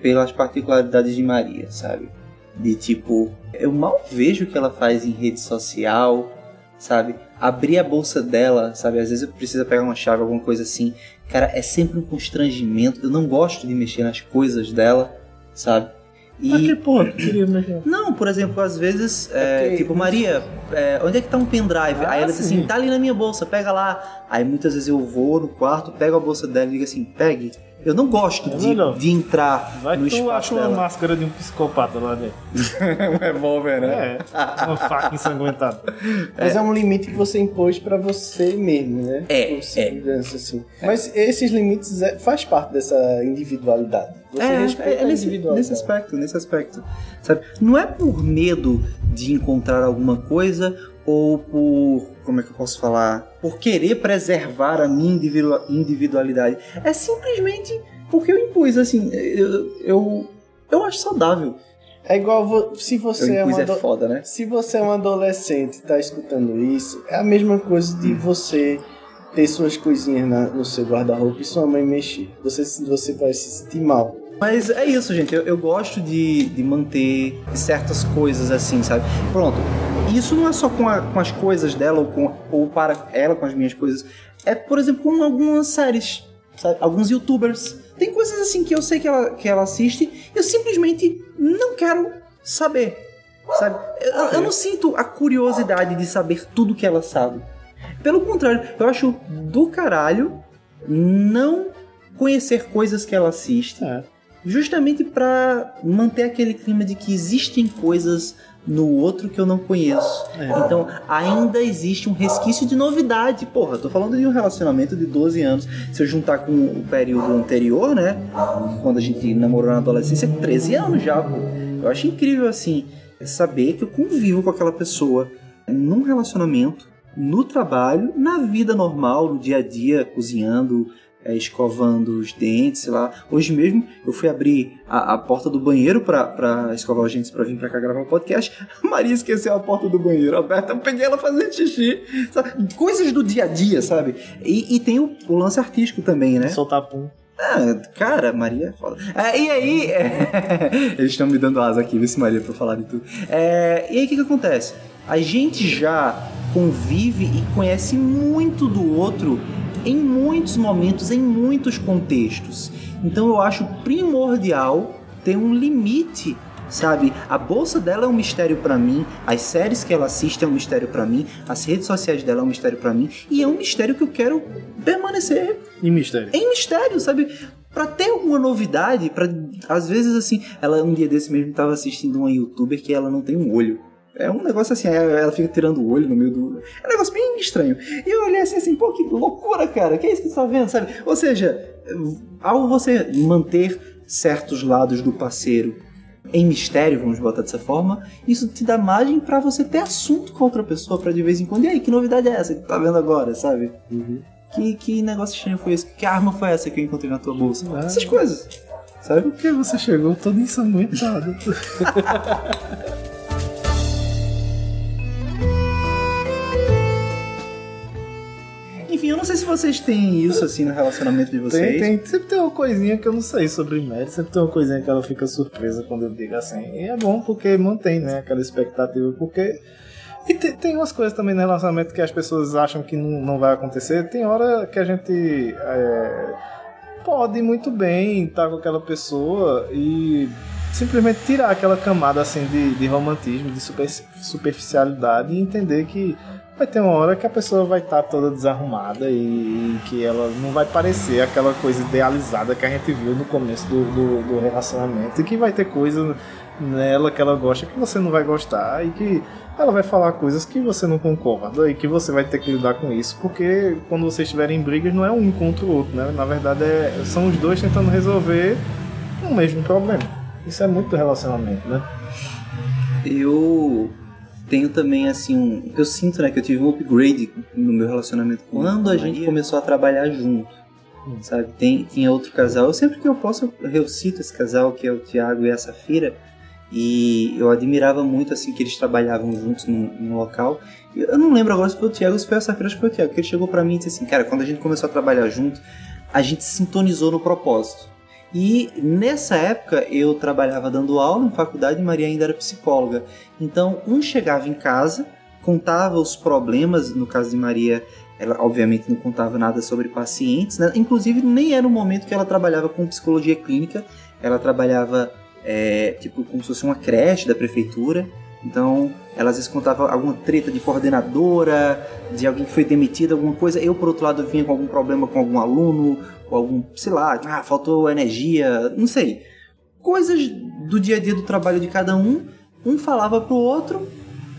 B: pelas particularidades de Maria, sabe? De tipo. Eu mal vejo o que ela faz em rede social, sabe? Abrir a bolsa dela, sabe? Às vezes eu preciso pegar uma chave, alguma coisa assim. Cara, é sempre um constrangimento. Eu não gosto de mexer nas coisas dela, sabe? E.
A: Mas que porra, tu queria mexer?
B: Não, por exemplo, às vezes, é,
C: Ok.
B: tipo, Maria, é, onde é que tá um pendrive?
A: Ah,
B: Aí ela diz assim,
A: sim.
B: tá ali na minha bolsa, pega lá. Aí muitas vezes eu vou no quarto, pego a bolsa dela e digo assim, pegue. Eu não gosto
A: É
B: de, de entrar
A: Vai
B: no
A: que
B: espaço
A: acha uma
B: dela.
A: máscara de um psicopata lá dentro. <laughs>
B: um revólver,
A: É, uma faca ensanguentada.
C: Mas é. um limite que você impôs pra você mesmo, né?
B: É,
C: Por segurança, assim. Mas esses limites é, faz parte dessa individualididade. Você
B: É,
C: respeita
B: é, é nesse,
C: individualidade.
B: nesse aspecto, nesse aspecto. Sabe? Não é por medo de encontrar alguma coisa ou por. Como é que eu posso falar? Por querer preservar a minha individu- individualidade. É simplesmente porque eu impus, assim. Eu, eu, eu acho saudável.
C: É igual se você é uma
B: é foda, né?
C: Se você é um adolescente e tá escutando isso, é a mesma coisa de você ter suas coisinhas na- no seu guarda-roupa e sua mãe mexer. Você, você vai se sentir mal.
B: Mas é isso, gente. Eu, eu gosto de, de manter certas coisas assim, sabe? Pronto. Isso não é só com, a- com as coisas dela ou, com, ou para ela com as minhas coisas. É, por exemplo, com algumas séries, sabe? Alguns youtubers. Tem coisas assim que eu sei que ela, que ela assiste eu simplesmente não quero saber, sabe? Eu, eu não sinto a curiosidade de saber tudo que ela sabe. Pelo contrário, eu acho do caralho não conhecer coisas que ela assiste
A: É.
B: justamente pra manter aquele clima de que existem coisas no outro que eu não conheço.
A: É.
B: Então, ainda existe um resquício de novidade. Porra, eu tô falando de um relacionamento de 12 anos. Se eu juntar com o período anterior, né? Quando a gente namorou na adolescência, 13 anos já, pô. Eu acho incrível, assim, saber que eu convivo com aquela pessoa num relacionamento, no trabalho, na vida normal, no dia a dia, cozinhando, é, escovando os dentes, sei lá. Hoje mesmo eu fui abrir a, a porta do banheiro pra, pra escovar os dentes pra vir pra cá gravar o podcast. <laughs> A Maria esqueceu a porta do banheiro aberta, eu peguei ela fazendo xixi. sabe? Coisas do dia a dia, sabe? E, e tem o, o lance artístico também, né?
A: Soltar pum.
B: Ah, cara, Maria é foda. É, e aí, é, <laughs> eles estão me dando asa aqui, vê se Maria pra falar de tudo. É, e aí o que, que acontece? A gente já convive e conhece muito do outro em muitos momentos, em muitos contextos. Então eu acho primordial ter um limite. Sabe, a bolsa dela é um mistério pra mim, as séries que ela assiste é um mistério pra mim, as redes sociais dela é um mistério pra mim, e é um mistério que eu quero permanecer
A: E mistério.
B: em mistério, sabe? Pra ter alguma novidade, para às vezes assim, ela um dia desse mesmo tava assistindo uma youtuber que ela não tem um olho. É um negócio assim, é- ela fica tirando o olho no meio do. É um negócio bem estranho. E eu olhei assim, assim, pô, que loucura, cara. Que é isso que você tá vendo, sabe? Ou seja, ao você manter certos lados do parceiro em mistério, vamos botar dessa forma, isso te dá margem pra você ter assunto com outra pessoa pra de vez em quando. E aí, que novidade é essa que tu tá vendo agora, sabe? Que, que negócio estranho foi esse? Que arma foi essa que eu encontrei na tua bolsa?
A: Ah.
B: Essas coisas. Sabe?
A: Por que você chegou todo ensanguentado? <laughs>
B: Enfim, eu não sei se vocês têm isso assim no relacionamento de vocês.
A: Tem, tem, sempre tem uma coisinha que eu não sei sobre Mary, sempre tem uma coisinha que ela fica surpresa quando eu digo assim. E é bom porque mantém, né, aquela expectativa, porque. E tem, tem umas coisas também no relacionamento que as pessoas acham que não, não vai acontecer. Tem hora que a gente é, pode muito bem estar com aquela pessoa e simplesmente tirar aquela camada assim de, de romantismo, de super, superficialidade e entender que vai ter uma hora que a pessoa vai estar toda desarrumada e, que ela não vai parecer aquela coisa idealizada que a gente viu no começo do, do, do relacionamento e que vai ter coisa nela que ela gosta que você não vai gostar e que ela vai falar coisas que você não concorda e que você vai ter que lidar com isso porque quando vocês estiverem em brigas não é um contra o outro, né? Na verdade é, são os dois tentando resolver o mesmo problema. Isso é muito relacionamento, né?
B: Eu tenho também assim um. Eu sinto né, que eu tive um upgrade no meu relacionamento quando a gente começou a trabalhar junto. Sabe? Tem, tinha outro casal. Eu sempre que eu posso, eu cito esse casal, que é o Tiago e a Safira. E eu admirava muito assim que eles trabalhavam juntos num, num local. Eu não lembro agora se foi o Tiago se foi a Safira, acho que foi o Tiago, que ele chegou pra mim e disse assim, cara, quando a gente começou a trabalhar junto, a gente sintonizou no propósito. E nessa época eu trabalhava dando aula em faculdade e Maria ainda era psicóloga. Então um chegava em casa, contava os problemas, no caso de Maria, ela obviamente não contava nada sobre pacientes, né? inclusive nem era o momento que ela trabalhava com psicologia clínica, ela trabalhava é, tipo como se fosse uma creche da prefeitura. Então, elas às vezes contavam alguma treta de coordenadora, de alguém que foi demitido, alguma coisa. Eu, por outro lado, vinha com algum problema com algum aluno, ou algum, sei lá, ah, faltou energia, não sei. Coisas do dia a dia do trabalho de cada um. Um falava pro outro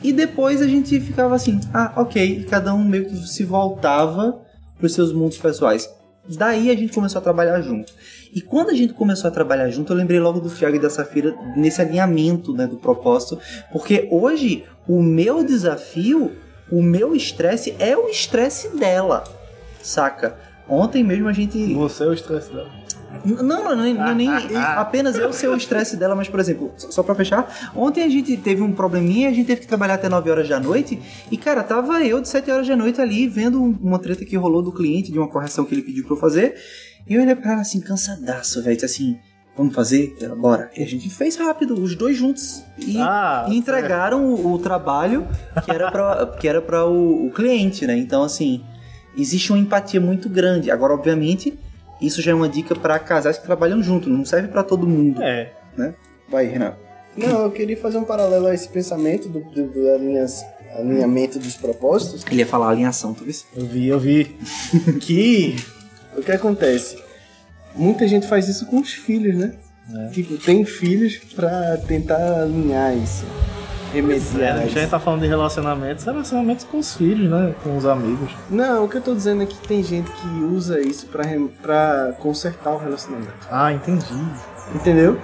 B: e depois a gente ficava assim, ah, ok. E cada um meio que se voltava pros seus mundos pessoais. Daí a gente começou a trabalhar junto. E quando a gente começou a trabalhar junto, eu lembrei logo do Thiago e da Safira nesse alinhamento né, do propósito, porque hoje o meu desafio, o meu estresse é o estresse dela, saca? Ontem mesmo a gente.
A: Você é o estresse dela.
B: Não, não, nem, não, nem <laughs> apenas eu ser o estresse dela, mas por exemplo, só pra fechar, ontem a gente teve um probleminha, a gente teve que trabalhar até 9 horas da noite, e cara, tava eu de 7 horas da noite ali vendo uma treta que rolou do cliente, de uma correção que ele pediu pra eu fazer, e eu olhei pra ela assim, cansadaço, velho, assim, vamos fazer? Ela, bora. E a gente fez rápido, os dois juntos, e,
A: Ah,
B: e entregaram o, o trabalho que era que era pra o, o cliente, né? Então, assim, existe uma empatia muito grande. Agora, obviamente, isso já é uma dica pra casais que trabalham junto, não serve pra todo mundo.
A: É.
B: Vai, Renan.
C: Não, eu queria fazer um paralelo a esse pensamento do, do, do alinhas- alinhamento dos propósitos.
B: Ele ia falar alinhação, tu viu?
A: Eu vi, eu vi. <laughs>
C: Que o que acontece? Muita gente faz isso com os filhos, né? Tipo, tem filhos pra tentar alinhar isso. Remediar
A: É, a gente tá falando de relacionamentos, relacionamentos com os filhos, né? Com os amigos.
C: Não, o que eu tô dizendo é que tem gente que usa isso pra, rem- pra consertar o relacionamento.
A: Ah, entendi.
C: Entendeu?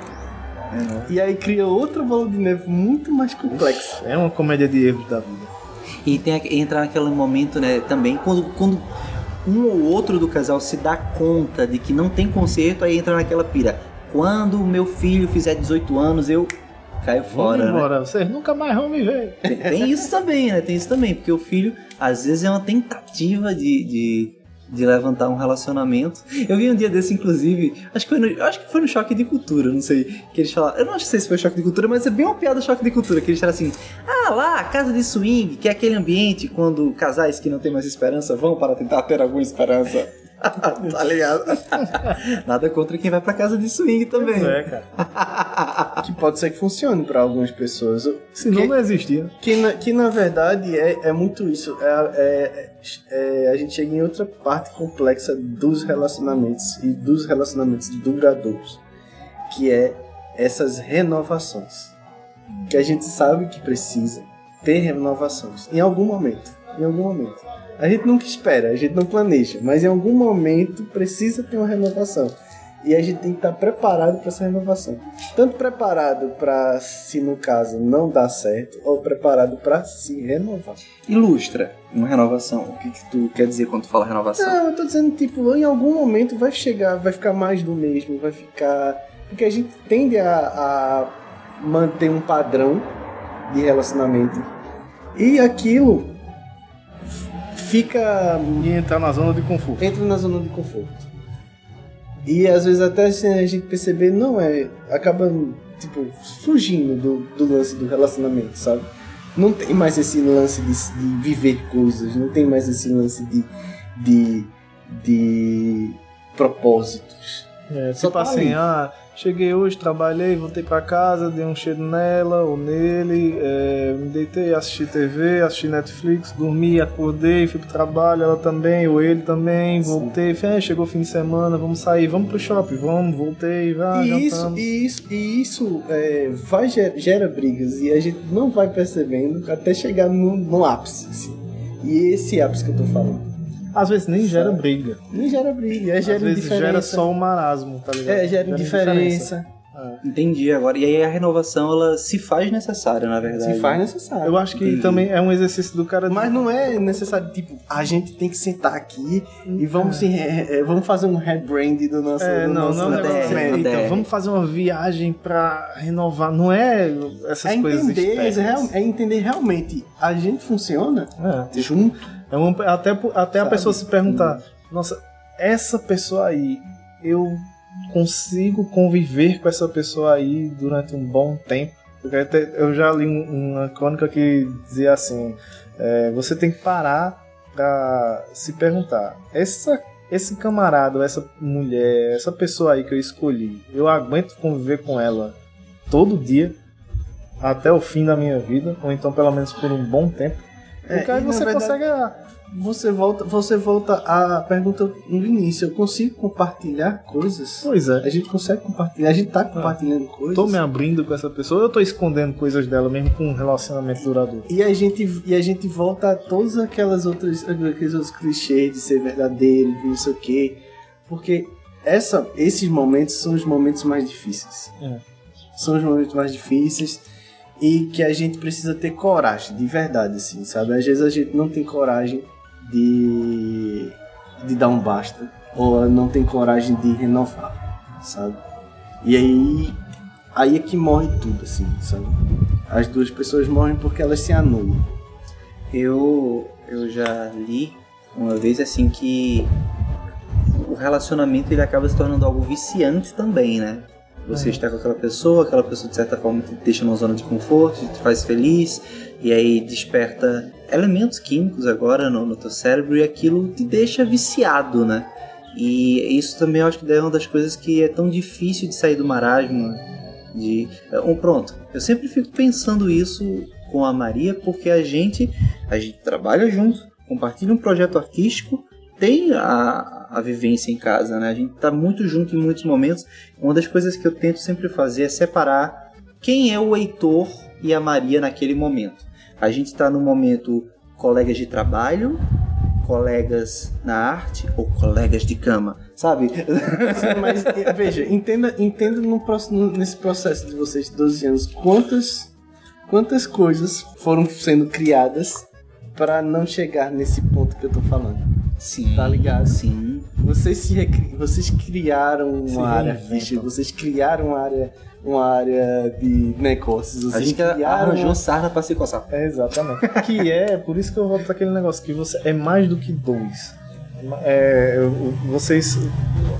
C: E aí cria outra bola de neve muito mais complexa.
A: É uma comédia de erros da vida.
B: E tem, aqu- entra naquele momento, né, também, quando, quando um ou outro do casal se dá conta de que não tem conserto, aí entra naquela pira. Quando o meu filho fizer 18 anos, eu caio fora,
A: Vamos
B: né?
A: embora, vocês nunca mais vão me ver.
B: Tem isso também, né? Tem isso também, porque o filho, às vezes, é uma tentativa de, de, de levantar um relacionamento. Eu vi um dia desse, inclusive, acho que foi no, acho que foi no Choque de Cultura, não sei, que eles falaram, eu não sei se foi Choque de Cultura, mas é bem uma piada Choque de Cultura, que eles falaram assim, ah, lá, casa de swing, que é aquele ambiente quando casais que não têm mais esperança vão para tentar ter alguma esperança. <laughs> tá ligado? Nada contra quem vai pra casa de swing também.
A: É, cara.
C: Que pode ser que funcione pra algumas pessoas.
A: Senão
C: Que-
A: não existia.
C: Que na, que na verdade é, é muito isso. É, é- é- a gente chega em outra parte complexa dos relacionamentos e dos relacionamentos duradouros, que é essas renovações. Que a gente sabe que precisa ter renovações em algum momento. Em algum momento. A gente nunca espera, a gente não planeja, mas em algum momento precisa ter uma renovação. E a gente tem que estar preparado para essa renovação. Tanto preparado para, se no caso não dar certo, ou preparado para se renovar.
B: Ilustra uma renovação. O que, que tu quer dizer quando tu fala renovação?
C: Não, eu tô dizendo, tipo, em algum momento vai chegar, vai ficar mais do mesmo, vai ficar. Porque a gente tende a, a manter um padrão de relacionamento. E aquilo fica.
A: E entrar na zona de conforto.
C: entra na zona de conforto. E às vezes até sem a gente perceber, não é. Acaba, tipo, fugindo do, do lance do relacionamento, sabe? Não tem mais esse lance de, de viver coisas, não tem mais esse lance de. de. de propósitos.
A: É,
C: Só
A: tipo
C: tá
A: assim, ah, cheguei hoje, trabalhei, voltei pra casa, dei um cheiro nela ou nele, é, me deitei, assisti TV, assisti Netflix, dormi, acordei, fui pro trabalho, ela também, ou ele também, voltei, falei, "É, chegou o fim de semana, vamos sair, vamos pro shopping, vamos, voltei, vai,
C: e, isso, e isso, e isso é, vai, ger- gera brigas e a gente não vai percebendo até chegar no, no ápice. assim. E esse ápice que eu tô falando.
A: Às vezes nem gera briga,
C: Nem gera briga, é
A: às
C: gera
A: vezes
C: indiferença.
A: gera só o marasmo, tá ligado?
C: É, gera indiferença.
B: Entendi agora. E aí a renovação ela se faz necessária, na verdade.
C: Se faz necessário.
A: Eu acho que
B: Entendi.
A: também é um exercício do cara...
C: Mas não é necessário, tipo, a gente tem que sentar aqui e vamos, se re- é, vamos fazer um rebrand do nosso.
A: É,
C: do
A: não,
C: nosso
A: não, não,
B: na
A: então, vamos fazer uma viagem pra renovar, não é essas
C: É
A: coisas
C: entender, é, é entender realmente a gente funciona
A: É.
C: junto.
A: É uma- até até a pessoa se perguntar, nossa, essa pessoa aí, eu consigo conviver com essa pessoa aí durante um bom tempo? Eu já li um- uma crônica que dizia assim, é, você tem que parar pra se perguntar, essa esse camarada, essa mulher, essa pessoa aí que eu escolhi, eu aguento conviver com ela todo dia? até o fim da minha vida, ou então pelo menos por um bom tempo.
C: É,
A: Porque aí você
C: verdade-
A: consegue. ah,
C: Você volta, você volta à pergunta no início. Eu consigo compartilhar coisas?
A: Pois é.
C: A gente consegue compartilhar, a gente tá compartilhando coisas.
A: Tô me abrindo com essa pessoa, eu tô escondendo coisas dela mesmo com um relacionamento duradouro.
C: E a gente e a gente volta a todas aquelas outras aqueles outros clichês de ser verdadeiro, de não sei o quê. Porque essa, esses momentos são os momentos mais difíceis.
A: É.
C: São os momentos mais difíceis e que a gente precisa ter coragem, de verdade, assim, sabe? Às vezes a gente não tem coragem de, de dar um basta, ou não tem coragem de renovar, sabe? E aí, aí é que morre tudo, assim, sabe? As duas pessoas morrem porque elas se anulam.
B: Eu, eu já li uma vez assim que o relacionamento ele acaba se tornando algo viciante também, né? Você está com aquela pessoa, aquela pessoa de certa forma te deixa numa zona de conforto, te faz feliz, e aí desperta elementos químicos agora no, no teu cérebro e aquilo te deixa viciado, né? E isso também eu acho que é uma das coisas que é tão difícil de sair do marasmo, de um pronto. Eu sempre fico pensando isso com a Maria porque a gente a gente trabalha junto, compartilha um projeto artístico, tem a, a vivência em casa, né? A gente tá muito junto em muitos momentos. Uma das coisas que eu tento sempre fazer é separar quem é o Heitor e a Maria naquele momento. A gente está no momento colegas de trabalho, colegas na arte ou colegas de cama, sabe?
C: Sim, <laughs> mas veja, entenda, entenda no nesse processo de vocês de 12 anos quantas, quantas coisas foram sendo criadas para não chegar nesse ponto que eu tô falando.
B: Sim.
C: Tá ligado?
B: Sim.
C: Vocês, se recri- vocês criaram uma
A: Se
C: área ficha, vocês criaram uma área, uma área de negócios,
B: A
C: vocês
B: gente
C: criaram
B: arranjou
C: uma-
B: sarna pra se coçar.
A: É, exatamente. <laughs> que é, por isso que eu volto daquele negócio, que você é mais do que dois. É, vocês,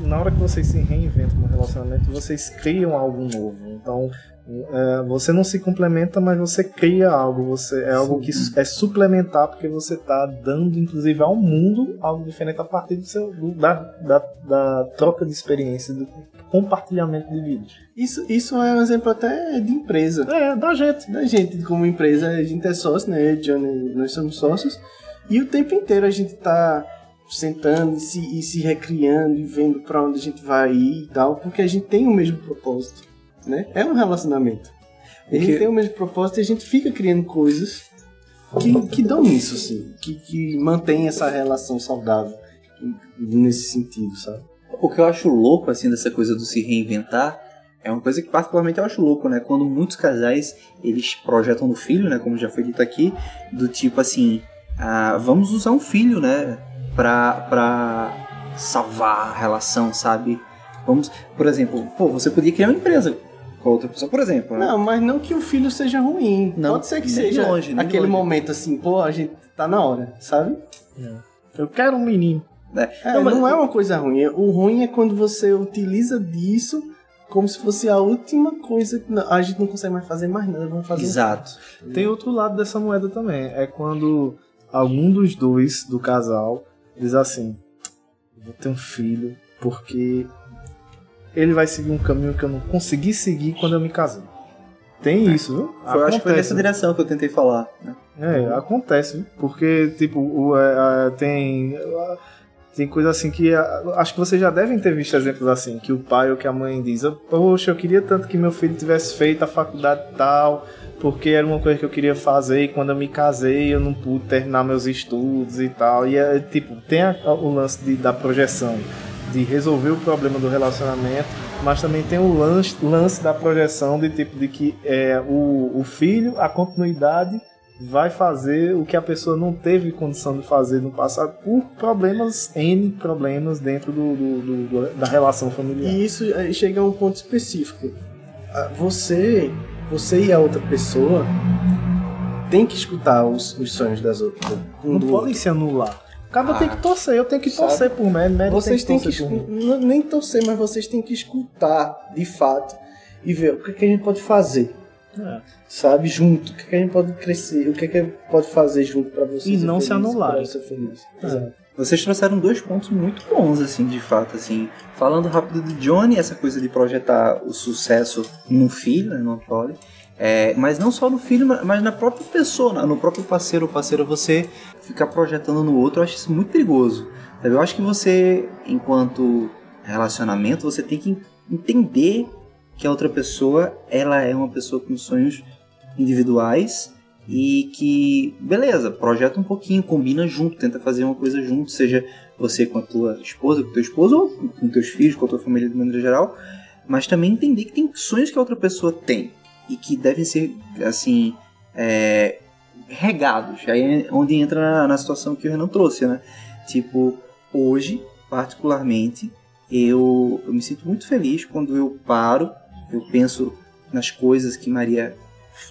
A: na hora que vocês se reinventam no relacionamento, vocês criam algo novo. Então, é, você não se complementa, mas você cria algo. Você é algo que é suplementar, porque você está dando, inclusive, ao mundo algo diferente a partir do seu, do- da, da, da troca de experiência, do compartilhamento de vida.
C: Isso, isso é um exemplo até de empresa.
A: É, da gente.
C: da gente como empresa, a gente é sócio, né? Eu Johnny, nós somos sócios. E o tempo inteiro a gente tá sentando e se, e se recriando e vendo pra onde a gente vai ir e tal, porque a gente tem o mesmo propósito, né? É um relacionamento. A gente tem o mesmo propósito e a gente fica criando coisas que, que dão nisso, assim, que, que mantém essa relação saudável nesse sentido, sabe?
B: O que eu acho louco, assim, dessa coisa do se reinventar, é uma coisa que particularmente eu acho louco, né? Quando muitos casais, eles projetam no filho, né? Como já foi dito aqui, do tipo assim, ah, vamos usar um filho, né? Pra, pra salvar a relação, sabe? Vamos, por exemplo, pô, você podia criar uma empresa com outra pessoa, por exemplo, né?
C: Não, mas não que o filho seja ruim.
B: Não,
C: Pode ser que seja
B: longe,
C: aquele
B: longe.
C: momento assim, pô, a gente tá na hora, sabe?
A: Eu quero um menino.
B: É,
C: É,
B: não,
C: não,
B: mas-
C: é uma coisa ruim. O ruim é quando você utiliza disso como se fosse a última coisa que não- a gente não consegue mais fazer mais nada, vamos fazer.
B: Exato.
A: Tem outro lado dessa moeda também. É quando algum dos dois do casal diz assim: Vou ter um filho porque ele vai seguir um caminho que eu não consegui seguir quando eu me casei. Tem isso, viu?
B: Foi, eu acho que foi nessa
A: Acontece.
B: direção que eu tentei falar. Né?
A: É, acontece, viu? porque tipo, o, é, é, tem tem coisa assim que é, acho que vocês já devem ter visto exemplos assim, que o pai ou que a mãe diz, poxa, eu queria tanto que meu filho tivesse feito a faculdade tal, porque era uma coisa que eu queria fazer e quando eu me casei eu não pude terminar meus estudos e tal. E é tipo, tem a- o lance de- da projeção de resolver o problema do relacionamento, mas também tem o lance, lance da projeção de tipo de que é, o, o filho, a continuidade vai fazer o que a pessoa não teve condição de fazer no passado por problemas, N problemas dentro do, do- do- da relação familiar.
C: E isso chega a um ponto específico. Ah, Você, você e a outra pessoa tem que escutar os, os sonhos das outras. um
A: não podem
C: outro.
A: se anular. O cara tem que torcer, eu tenho que
C: Sabe?
A: torcer por Mary, Mary
C: Vocês
A: tem
C: têm
A: que
C: que,
A: torcer por
C: escu- n- nem torcer, mas vocês têm que escutar de fato e ver o que, é que a gente pode fazer.
A: É.
C: Sabe, junto, o que, é que a gente pode crescer, o que, é que pode fazer junto pra você
A: E não se
C: feliz, pra eu ser feliz.
A: É.
C: Exato.
B: Vocês trouxeram dois pontos muito bons, assim, de fato, assim. Falando rápido do Johnny, essa coisa de projetar o sucesso num filho, né, numa prole. É, mas não só no filho, mas na própria pessoa, no próprio parceiro ou parceira, você ficar projetando no outro, eu acho isso muito perigoso. Eu acho que você, enquanto relacionamento, você tem que entender que a outra pessoa, ela é uma pessoa com sonhos individuais e que, beleza, projeta um pouquinho, combina junto, tenta fazer uma coisa junto, seja você com a tua esposa, com teu esposo, ou com teus filhos, com a tua família de maneira geral, mas também entender que tem sonhos que a outra pessoa tem e que devem ser, assim, é, regados. Aí é onde entra na, na situação que o Renan trouxe, né? Tipo, hoje, particularmente, eu, eu me sinto muito feliz quando eu paro, eu penso nas coisas que Maria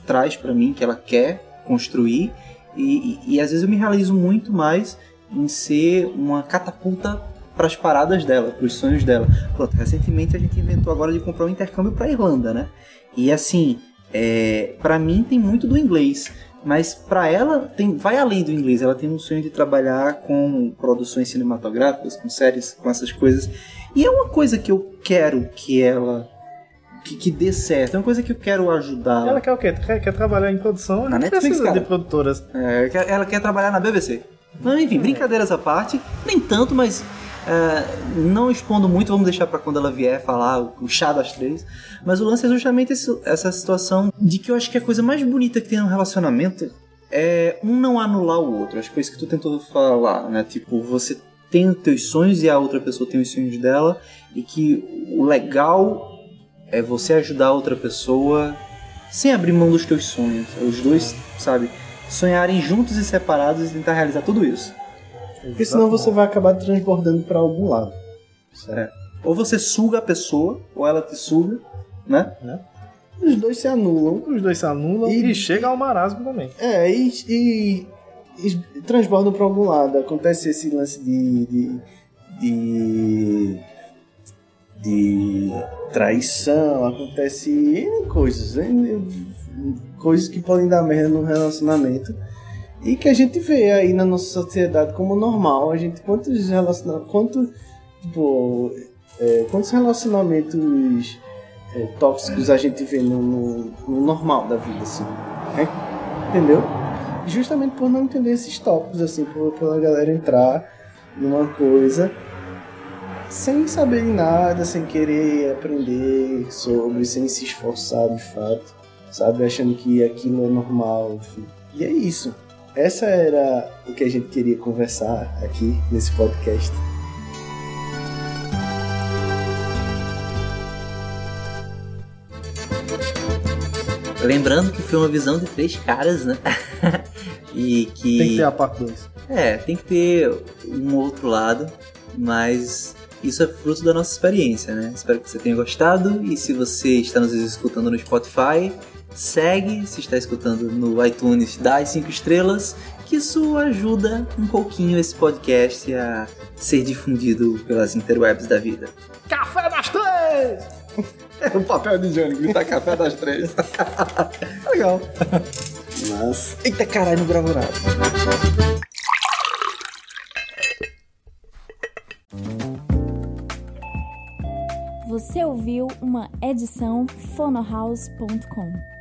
B: traz para mim, que ela quer construir, e, e, e, às vezes eu me realizo muito mais em ser uma catapulta para as paradas dela, para os sonhos dela. Pronto, recentemente a gente inventou agora de comprar um intercâmbio para Irlanda, né? E assim, é, para mim tem muito do inglês, mas para ela tem, vai além do inglês. Ela tem um sonho de trabalhar com produções cinematográficas, com séries, com essas coisas. E é uma coisa que eu quero que ela que, que dê certo. É uma coisa que eu quero ajudar.
A: Ela quer o quê? Quer, quer trabalhar em produção?
B: Na Netflix, cara.
A: de produtoras.
B: É, ela quer trabalhar na BBC. Mas, enfim, brincadeiras à parte, nem tanto, mas é, não expondo muito, vamos deixar para quando ela vier falar o chá das três. Mas o lance é justamente esse, essa situação de que eu acho que a coisa mais bonita que tem no relacionamento é um não anular o outro. Acho que foi isso que tu tentou falar, né? Tipo, você tem os teus sonhos e a outra pessoa tem os sonhos dela, e que o legal é você ajudar a outra pessoa sem abrir mão dos teus sonhos. Os dois, sabe, sonharem juntos e separados e tentar realizar tudo isso.
C: Porque senão você vai acabar transbordando para algum lado.
B: É. Ou você suga a pessoa, ou ela te suga, né?
C: Os dois se anulam.
A: Os dois se anulam
C: E-
A: e, chega ao marasmo também.
C: É, e, e, e transbordam para algum lado. Acontece esse lance de. de, de, de traição, acontece coisas, N coisas que podem dar merda no relacionamento e que a gente vê aí na nossa sociedade como normal. A gente, quantos relacionamentos. Quanto, tipo, é, quantos relacionamentos é, tóxicos a gente vê no, no- no normal da vida, assim, né? Entendeu? Justamente por não entender esses tópicos, assim, por, pela galera entrar numa coisa sem saber nada, sem querer aprender sobre, sem se esforçar de fato, sabe? Achando que aquilo é normal, enfim. E é isso. Essa era o que a gente queria conversar aqui nesse podcast.
B: Lembrando que foi uma visão de três caras, né? <laughs> e que.
A: Tem que ter a parte 2.
B: É, tem que ter um outro lado, mas isso é fruto da nossa experiência, né? Espero que você tenha gostado e se você está nos escutando no Spotify, segue, se está escutando no iTunes, dá as cinco estrelas, que isso ajuda um pouquinho esse podcast a ser difundido pelas interwebs da vida.
A: Café das três!
B: É <laughs> o papel de Johnny gritar café das três. <laughs> Legal.
C: Mas
B: Eita caralho, não gravo nada.
D: Você ouviu uma edição fonohouse.com.